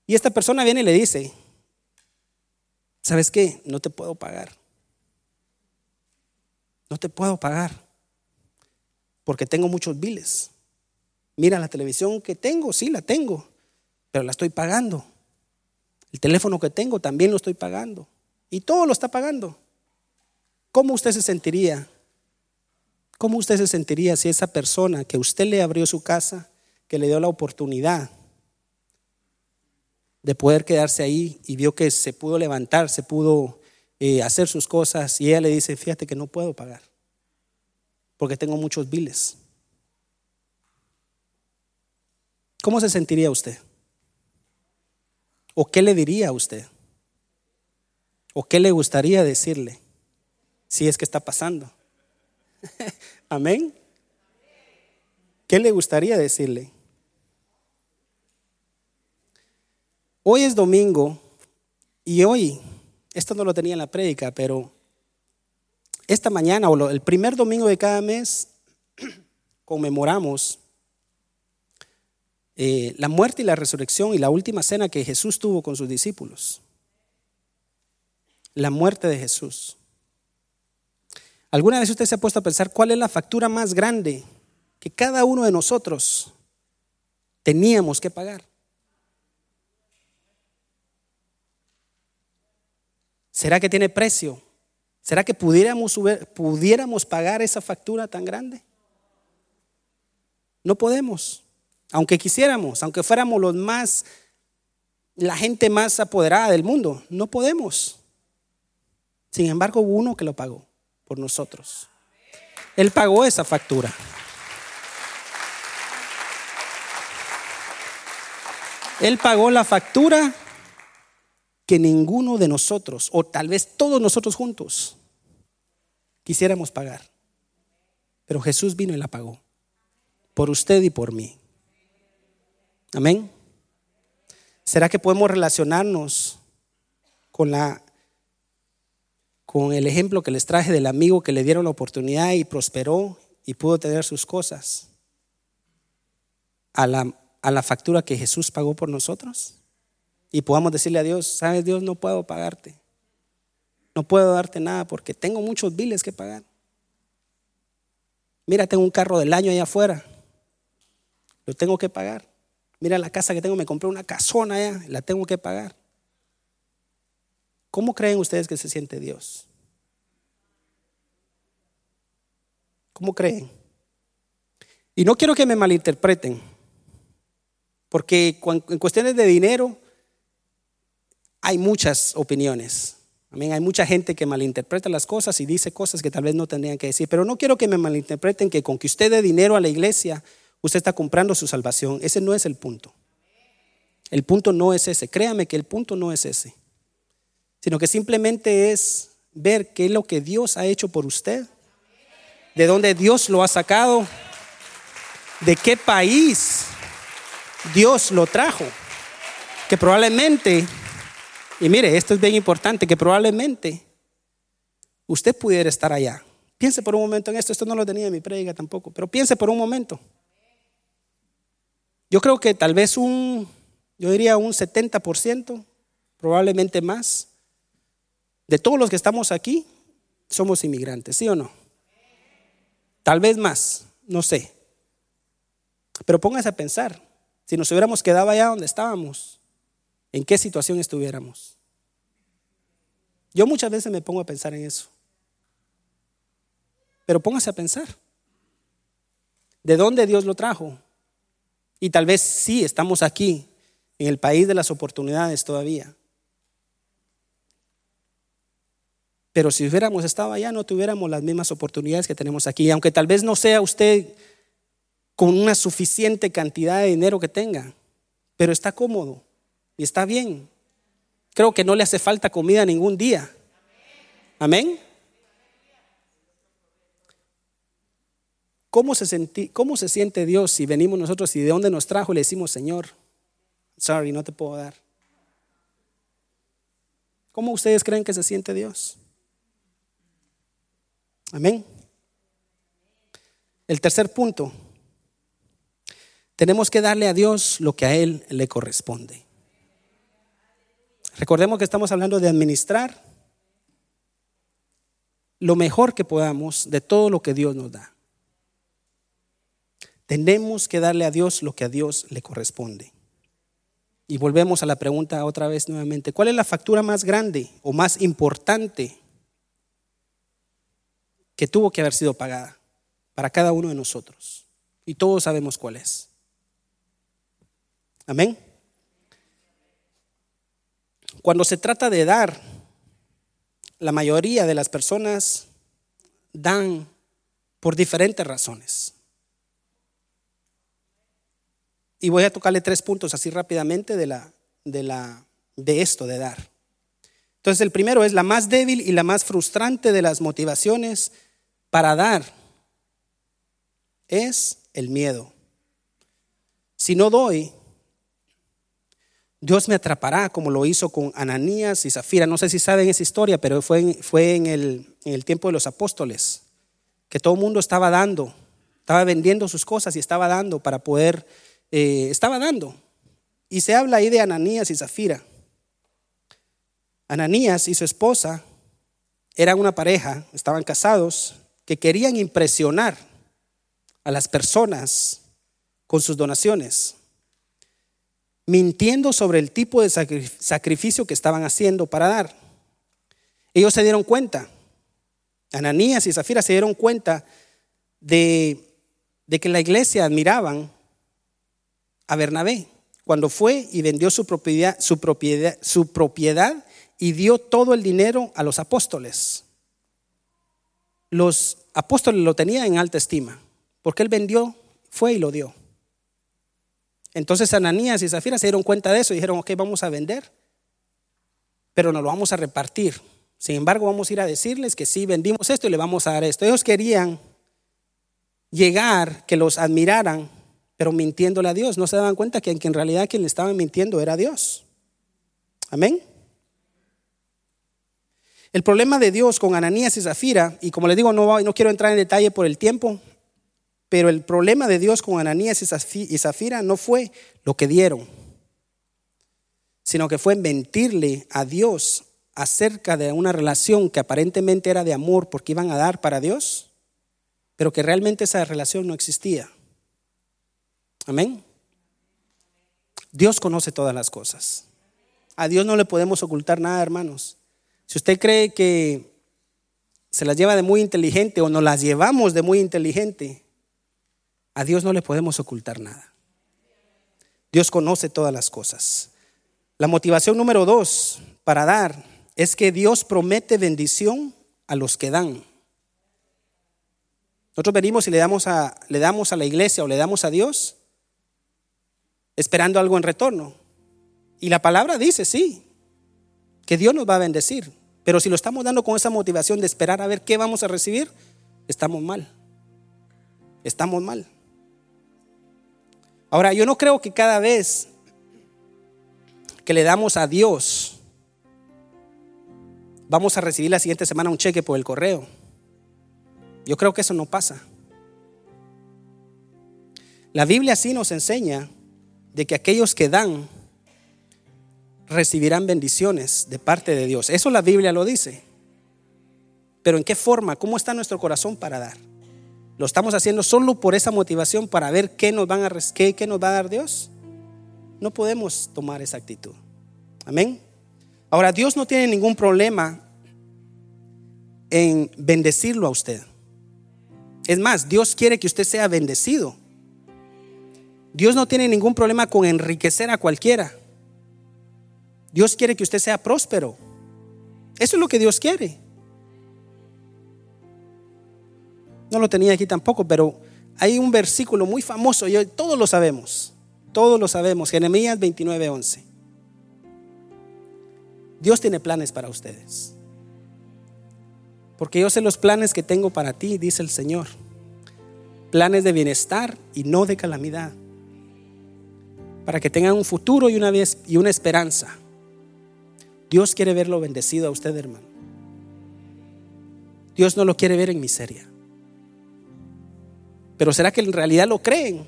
Y esta persona viene y le dice, ¿sabes qué? No te puedo pagar. No te puedo pagar porque tengo muchos biles. Mira la televisión que tengo, sí la tengo, pero la estoy pagando. El teléfono que tengo también lo estoy pagando. y todo lo está pagando. ¿Cómo usted se sentiría? ¿Cómo usted se sentiría si esa persona que usted le abrió su casa, que le dio la oportunidad de poder quedarse ahí y vio que se pudo levantar, se pudo eh, hacer sus cosas y ella le dice, fíjate que no puedo pagar porque tengo muchos biles? ¿Cómo se sentiría usted? ¿O qué le diría a usted? ¿O qué le gustaría decirle si es que está pasando? Amén. ¿Qué le gustaría decirle? Hoy es domingo y hoy, esto no lo tenía en la prédica, pero esta mañana o el primer domingo de cada mes conmemoramos eh, la muerte y la resurrección y la última cena que Jesús tuvo con sus discípulos. La muerte de Jesús. ¿Alguna vez usted se ha puesto a pensar cuál es la factura más grande que cada uno de nosotros teníamos que pagar? ¿Será que tiene precio? ¿Será que pudiéramos, pudiéramos pagar esa factura tan grande? No podemos. Aunque quisiéramos, aunque fuéramos los más, la gente más apoderada del mundo, no podemos. Sin embargo, hubo uno que lo pagó por nosotros. Él pagó esa factura. Él pagó la factura que ninguno de nosotros, o tal vez todos nosotros juntos, quisiéramos pagar. Pero Jesús vino y la pagó. Por usted y por mí. Amén. ¿Será que podemos relacionarnos con la con el ejemplo que les traje del amigo que le dieron la oportunidad y prosperó y pudo tener sus cosas a la, a la factura que Jesús pagó por nosotros? Y podamos decirle a Dios, sabes Dios, no puedo pagarte. No puedo darte nada porque tengo muchos biles que pagar. Mira, tengo un carro del año allá afuera. Lo tengo que pagar. Mira la casa que tengo, me compré una casona allá, la tengo que pagar. ¿Cómo creen ustedes que se siente Dios? ¿Cómo creen? Y no quiero que me malinterpreten, porque en cuestiones de dinero hay muchas opiniones. Hay mucha gente que malinterpreta las cosas y dice cosas que tal vez no tendrían que decir, pero no quiero que me malinterpreten que con que usted dé dinero a la iglesia usted está comprando su salvación. Ese no es el punto. El punto no es ese. Créame que el punto no es ese. Sino que simplemente es ver qué es lo que Dios ha hecho por usted. De dónde Dios lo ha sacado. De qué país Dios lo trajo. Que probablemente, y mire, esto es bien importante, que probablemente usted pudiera estar allá. Piense por un momento en esto. Esto no lo tenía en mi predica tampoco. Pero piense por un momento. Yo creo que tal vez un, yo diría un 70%, probablemente más, de todos los que estamos aquí somos inmigrantes, ¿sí o no? Tal vez más, no sé. Pero póngase a pensar, si nos hubiéramos quedado allá donde estábamos, ¿en qué situación estuviéramos? Yo muchas veces me pongo a pensar en eso. Pero póngase a pensar. ¿De dónde Dios lo trajo? Y tal vez sí, estamos aquí, en el país de las oportunidades todavía. Pero si hubiéramos estado allá, no tuviéramos las mismas oportunidades que tenemos aquí. Aunque tal vez no sea usted con una suficiente cantidad de dinero que tenga, pero está cómodo y está bien. Creo que no le hace falta comida ningún día. Amén. ¿Cómo se, ¿Cómo se siente Dios si venimos nosotros y de dónde nos trajo y le decimos, Señor, sorry, no te puedo dar? ¿Cómo ustedes creen que se siente Dios? Amén. El tercer punto, tenemos que darle a Dios lo que a Él le corresponde. Recordemos que estamos hablando de administrar lo mejor que podamos de todo lo que Dios nos da. Tenemos que darle a Dios lo que a Dios le corresponde. Y volvemos a la pregunta otra vez nuevamente. ¿Cuál es la factura más grande o más importante que tuvo que haber sido pagada para cada uno de nosotros? Y todos sabemos cuál es. Amén. Cuando se trata de dar, la mayoría de las personas dan por diferentes razones. Y voy a tocarle tres puntos así rápidamente de, la, de, la, de esto, de dar. Entonces el primero es la más débil y la más frustrante de las motivaciones para dar. Es el miedo. Si no doy, Dios me atrapará como lo hizo con Ananías y Zafira. No sé si saben esa historia, pero fue en, fue en, el, en el tiempo de los apóstoles, que todo el mundo estaba dando, estaba vendiendo sus cosas y estaba dando para poder eh, estaba dando. Y se habla ahí de Ananías y Zafira. Ananías y su esposa eran una pareja, estaban casados, que querían impresionar a las personas con sus donaciones, mintiendo sobre el tipo de sacrificio que estaban haciendo para dar. Ellos se dieron cuenta, Ananías y Zafira se dieron cuenta de, que la iglesia admiraban a Bernabé cuando fue y vendió su propiedad, su propiedad, su propiedad y dio todo el dinero a los apóstoles. Los apóstoles lo tenían en alta estima, porque él vendió, fue y lo dio. Entonces Ananías y Zafira se dieron cuenta de eso y dijeron, ok, vamos a vender, pero no lo vamos a repartir. Sin embargo, vamos a ir a decirles que sí, vendimos esto y le vamos a dar esto. Ellos querían llegar, que los admiraran pero mintiéndole a Dios. No se daban cuenta que en realidad quien le estaban mintiendo era Dios. Amén. El problema de Dios con Ananías y Zafira, y como les digo, no, no quiero entrar en detalle por el tiempo, pero el problema de Dios con Ananías y Zafira no fue lo que dieron, sino que fue mentirle a Dios acerca de una relación que aparentemente era de amor porque iban a dar para Dios, pero que realmente esa relación no existía. Amén. Dios conoce todas las cosas. A Dios no le podemos ocultar nada, hermanos. Si usted cree que se las lleva de muy inteligente o nos las llevamos de muy inteligente, a Dios no le podemos ocultar nada. Dios conoce todas las cosas. La motivación número dos para dar es que Dios promete bendición a los que dan. Nosotros venimos y le damos a, le damos a la iglesia o le damos a Dios esperando algo en retorno. Y la palabra dice, sí, que Dios nos va a bendecir. Pero si lo estamos dando con esa motivación de esperar a ver qué vamos a recibir, estamos mal. Estamos mal. Ahora, yo no creo que cada vez que le damos a Dios, vamos a recibir la siguiente semana un cheque por el correo. Yo creo que eso no pasa. La Biblia sí nos enseña de que aquellos que dan recibirán bendiciones de parte de Dios. Eso la Biblia lo dice. Pero ¿en qué forma? ¿Cómo está nuestro corazón para dar? ¿Lo estamos haciendo solo por esa motivación para ver qué nos, van a, qué, qué nos va a dar Dios? No podemos tomar esa actitud. Amén. Ahora, Dios no tiene ningún problema en bendecirlo a usted. Es más, Dios quiere que usted sea bendecido. Dios no tiene ningún problema con enriquecer a cualquiera. Dios quiere que usted sea próspero. Eso es lo que Dios quiere. No lo tenía aquí tampoco, pero hay un versículo muy famoso, y todos lo sabemos, todos lo sabemos, Jeremías 29:11. Dios tiene planes para ustedes. Porque yo sé los planes que tengo para ti, dice el Señor. Planes de bienestar y no de calamidad para que tengan un futuro y una, y una esperanza. Dios quiere verlo bendecido a usted, hermano. Dios no lo quiere ver en miseria. Pero ¿será que en realidad lo creen?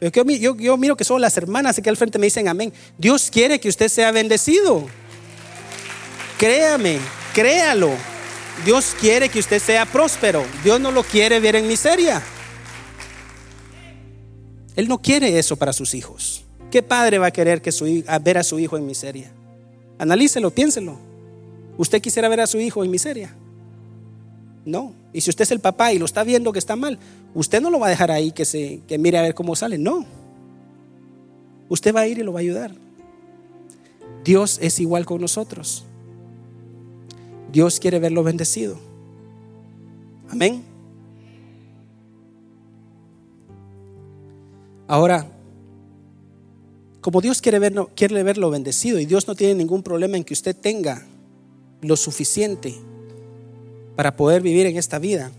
Yo, miro que son las hermanas aquí al frente me dicen amén. Dios quiere que usted sea bendecido. Créame, créalo. Dios quiere que usted sea próspero. Dios no lo quiere ver en miseria. Él no quiere eso para sus hijos. ¿Qué padre va a querer que su, ver a su hijo en miseria? Analícelo, piénselo. ¿Usted quisiera ver a su hijo en miseria? No. Y si usted es el papá y lo está viendo que está mal, usted no lo va a dejar ahí que, se, que mire a ver cómo sale. No. Usted va a ir y lo va a ayudar. Dios es igual con nosotros. Dios quiere verlo bendecido. Amén. Ahora, como Dios quiere quiere verlo bendecido y Dios no tiene ningún problema en que usted tenga lo suficiente para poder vivir en esta vida,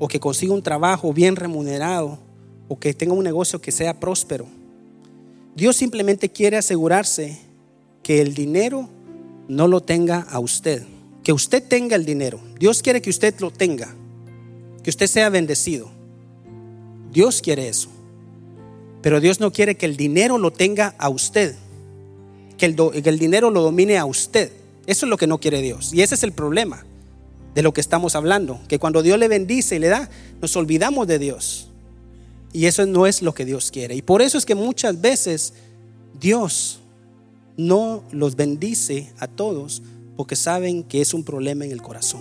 o que consiga un trabajo bien remunerado, o que tenga un negocio que sea próspero. Dios simplemente quiere asegurarse que el dinero no lo tenga a usted, que usted tenga el dinero. Dios quiere que usted lo tenga, que usted sea bendecido. Dios quiere eso. Pero Dios no quiere que el dinero lo tenga a usted, que el, que el dinero lo domine a usted. Eso es lo que no quiere Dios. Y ese es el problema de lo que estamos hablando, que cuando Dios le bendice y le da, nos olvidamos de Dios. Y eso no es lo que Dios quiere. Y por eso es que muchas veces Dios no los bendice a todos porque saben que es un problema en el corazón.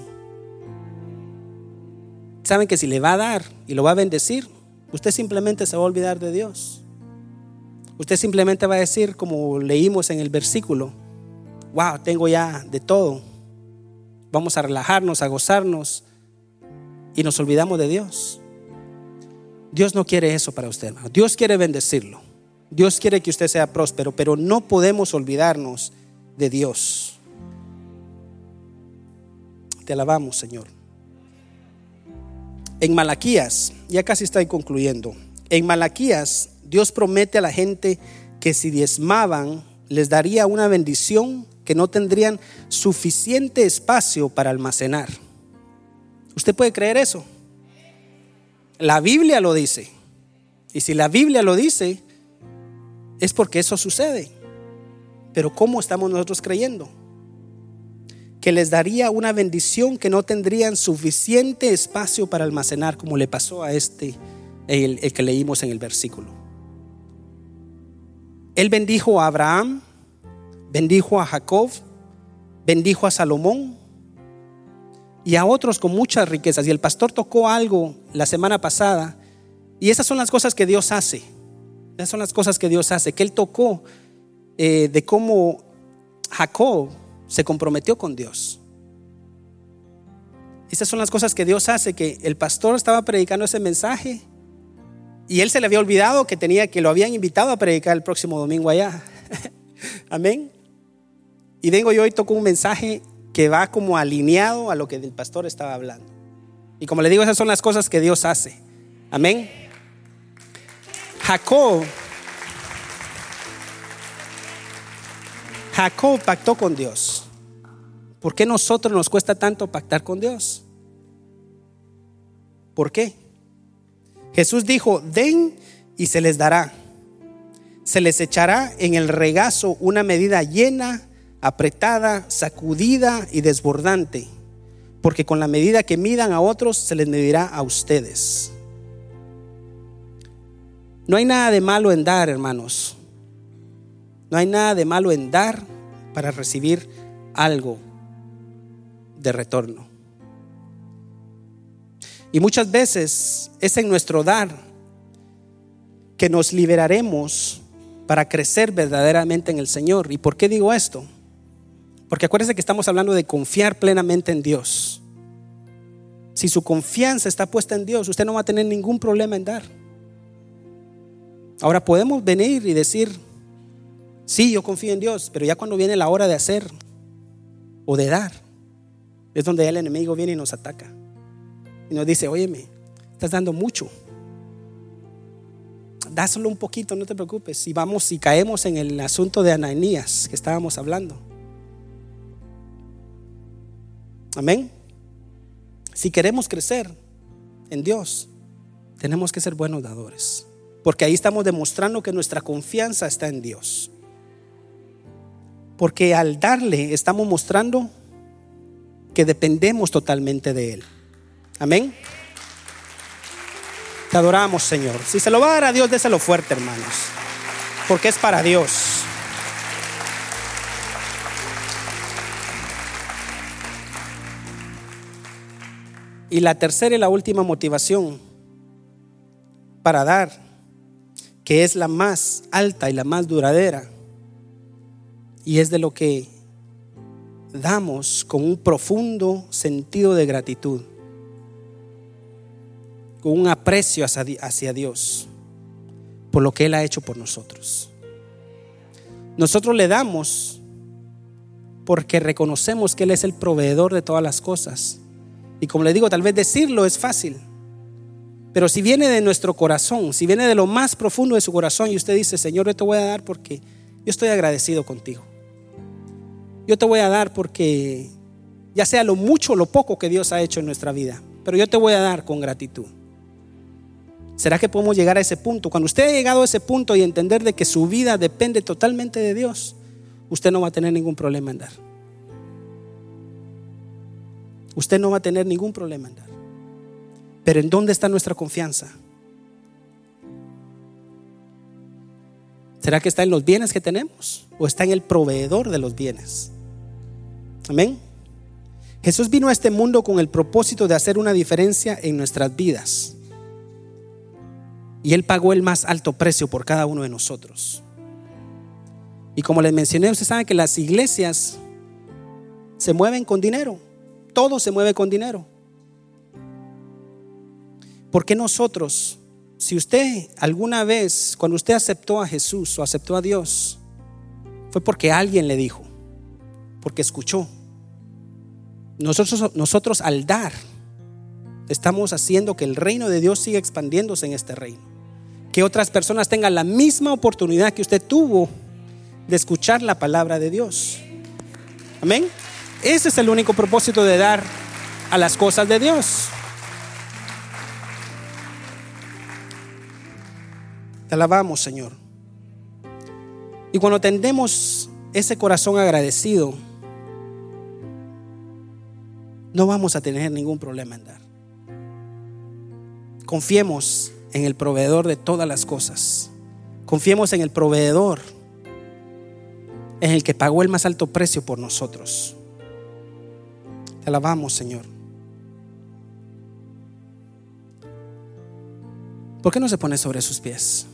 Saben que si le va a dar y lo va a bendecir, usted simplemente se va a olvidar de Dios. Usted simplemente va a decir, como leímos en el versículo, wow, tengo ya de todo. Vamos a relajarnos, a gozarnos y nos olvidamos de Dios. Dios no quiere eso para usted, hermano. Dios quiere bendecirlo. Dios quiere que usted sea próspero, pero no podemos olvidarnos de Dios. Te alabamos, Señor. En Malaquías, ya casi estoy concluyendo. En Malaquías, Dios promete a la gente que si diezmaban, les daría una bendición que no tendrían suficiente espacio para almacenar. ¿Usted puede creer eso? La Biblia lo dice. Y si la Biblia lo dice, es porque eso sucede. Pero ¿cómo estamos nosotros creyendo? Que les daría una bendición que no tendrían suficiente espacio para almacenar, como le pasó a este, el, el que leímos en el versículo. Él bendijo a Abraham, bendijo a Jacob, bendijo a Salomón y a otros con muchas riquezas. Y el pastor tocó algo la semana pasada. Y esas son las cosas que Dios hace. Esas son las cosas que Dios hace. Que Él tocó eh, de cómo Jacob se comprometió con Dios. Esas son las cosas que Dios hace. Que el pastor estaba predicando ese mensaje. Y él se le había olvidado que tenía que lo habían invitado a predicar el próximo domingo allá. Amén. Y vengo yo y toco un mensaje que va como alineado a lo que el pastor estaba hablando. Y como le digo, esas son las cosas que Dios hace. Amén. Jacob, Jacob pactó con Dios. ¿Por qué nosotros nos cuesta tanto pactar con Dios? ¿Por qué? Jesús dijo, den y se les dará. Se les echará en el regazo una medida llena apretada, sacudida y desbordante, porque con la medida que midan a otros se les medirá a ustedes. No hay nada de malo en dar, hermanos. No hay nada de malo en dar para recibir algo de retorno. Y muchas veces es en nuestro dar que nos liberaremos para crecer verdaderamente en el Señor. ¿Y por qué digo esto? Porque acuérdense que estamos hablando de confiar plenamente en Dios. Si su confianza está puesta en Dios, usted no va a tener ningún problema en dar. Ahora podemos venir y decir, sí, yo confío en Dios, pero ya cuando viene la hora de hacer o de dar, es donde el enemigo viene y nos ataca. Y nos dice, óyeme, estás dando mucho. Dáselo un poquito, no te preocupes. Y vamos y caemos en el asunto de Ananías que estábamos hablando. Amén. Si queremos crecer en Dios, tenemos que ser buenos dadores. Porque ahí estamos demostrando que nuestra confianza está en Dios. Porque al darle estamos mostrando que dependemos totalmente de Él. Amén. Te adoramos, Señor. Si se lo va a dar a Dios, déselo fuerte, hermanos. porque es para Dios. Y la tercera y la última motivación para dar, que es la más alta y la más duradera, y es de lo que damos con un profundo sentido de gratitud, con un aprecio hacia, Dios por lo que Él ha hecho por nosotros. Nosotros le damos porque reconocemos que Él es el proveedor de todas las cosas. Y como le digo, tal vez decirlo es fácil, pero si viene de nuestro corazón, si viene de lo más profundo de su corazón y usted dice, Señor, yo te voy a dar porque yo estoy agradecido contigo. Yo te voy a dar porque ya sea lo mucho o lo poco que Dios ha hecho en nuestra vida, pero yo te voy a dar con gratitud. ¿Será que podemos llegar a ese punto? Cuando usted ha llegado a ese punto y entender de que su vida depende totalmente de Dios, usted no va a tener ningún problema en dar. Usted no va a tener ningún problema en dar. Pero ¿en dónde está nuestra confianza? ¿Será que está en los bienes que tenemos o está en el proveedor de los bienes? Amén. Jesús vino a este mundo con el propósito de hacer una diferencia en nuestras vidas. Y Él pagó el más alto precio por cada uno de nosotros. Y como les mencioné, ustedes saben que las iglesias se mueven con dinero. Todo se mueve con dinero. ¿Por qué nosotros, si usted alguna vez, cuando usted aceptó a Jesús o aceptó a Dios, fue porque alguien le dijo, porque escuchó? Nosotros, nosotros al dar, estamos haciendo que el reino de Dios siga expandiéndose en este reino. Que otras personas tengan la misma oportunidad que usted tuvo de escuchar la palabra de Dios. Amén. Ese es el único propósito de dar a las cosas de Dios. Te alabamos, Señor. Y cuando tendemos ese corazón agradecido, no vamos a tener ningún problema en dar. Confiemos en el proveedor de todas las cosas. Confiemos en el proveedor, en el que pagó el más alto precio por nosotros. Te alabamos, Señor. ¿Por qué no se pone sobre sus pies?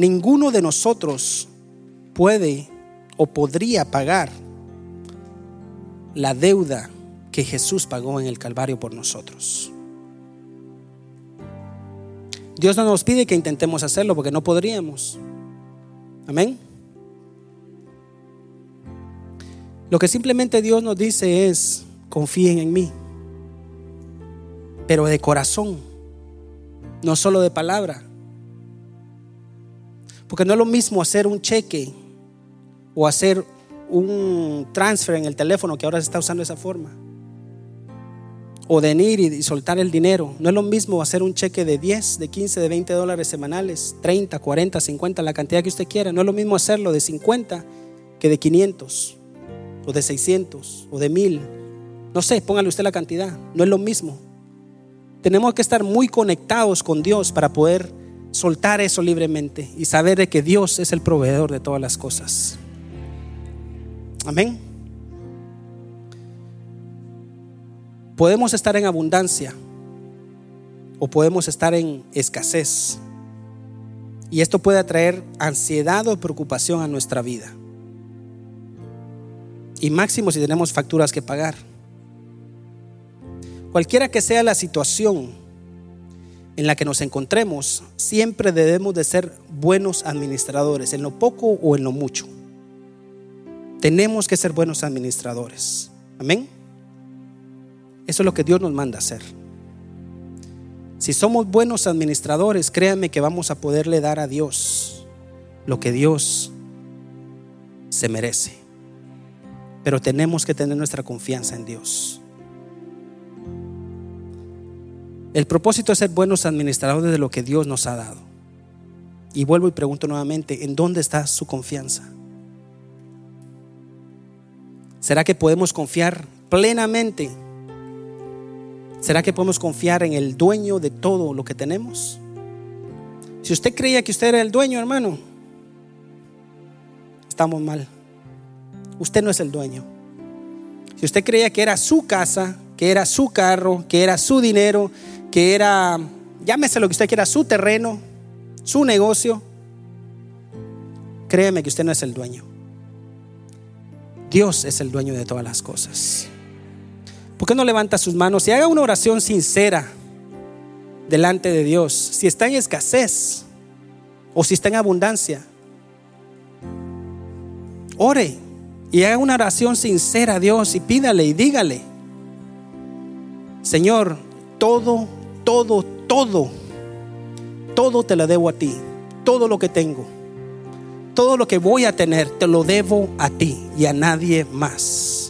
ninguno de nosotros puede o podría pagar la deuda que Jesús pagó en el Calvario por nosotros. Dios no nos pide que intentemos hacerlo porque no podríamos. Amén. Lo que simplemente Dios nos dice es, confíen en mí, pero de corazón, no solo de palabra. Porque no es lo mismo hacer un cheque o hacer un transfer en el teléfono que ahora se está usando de esa forma. O de ir y soltar el dinero. No es lo mismo hacer un cheque de 10, de 15, de 20 dólares semanales, 30, 40, 50, la cantidad que usted quiera. No es lo mismo hacerlo de 50 que de 500 o de 600 o de 1000. No sé, póngale usted la cantidad. No es lo mismo. Tenemos que estar muy conectados con Dios para poder soltar eso libremente y saber de que Dios es el proveedor de todas las cosas. Amén. Podemos estar en abundancia o podemos estar en escasez. Y esto puede traer ansiedad o preocupación a nuestra vida. Y máximo si tenemos facturas que pagar. Cualquiera que sea la situación, en la que nos encontremos, siempre debemos de ser buenos administradores, en lo poco o en lo mucho. Tenemos que ser buenos administradores. Amén. Eso es lo que Dios nos manda hacer. Si somos buenos administradores, créanme que vamos a poderle dar a Dios lo que Dios se merece. Pero tenemos que tener nuestra confianza en Dios. El propósito es ser buenos administradores de lo que Dios nos ha dado. Y vuelvo y pregunto nuevamente, ¿en dónde está su confianza? ¿Será que podemos confiar plenamente ¿Será que podemos confiar en el dueño de todo lo que tenemos? Si usted creía que usted era el dueño, hermano, estamos mal. Usted no es el dueño. Si usted creía que era su casa, que era su carro, que era su dinero, que era, llámese lo que usted quiera, su terreno, su negocio, créeme que usted no es el dueño. Dios es el dueño de todas las cosas. ¿Por qué no levanta sus manos y haga una oración sincera delante de Dios? Si está en escasez o si está en abundancia, ore y haga una oración sincera a Dios y pídale y dígale, Señor, todo, todo, todo, todo te lo debo a ti, todo lo que tengo, todo lo que voy a tener, te lo debo a ti y a nadie más.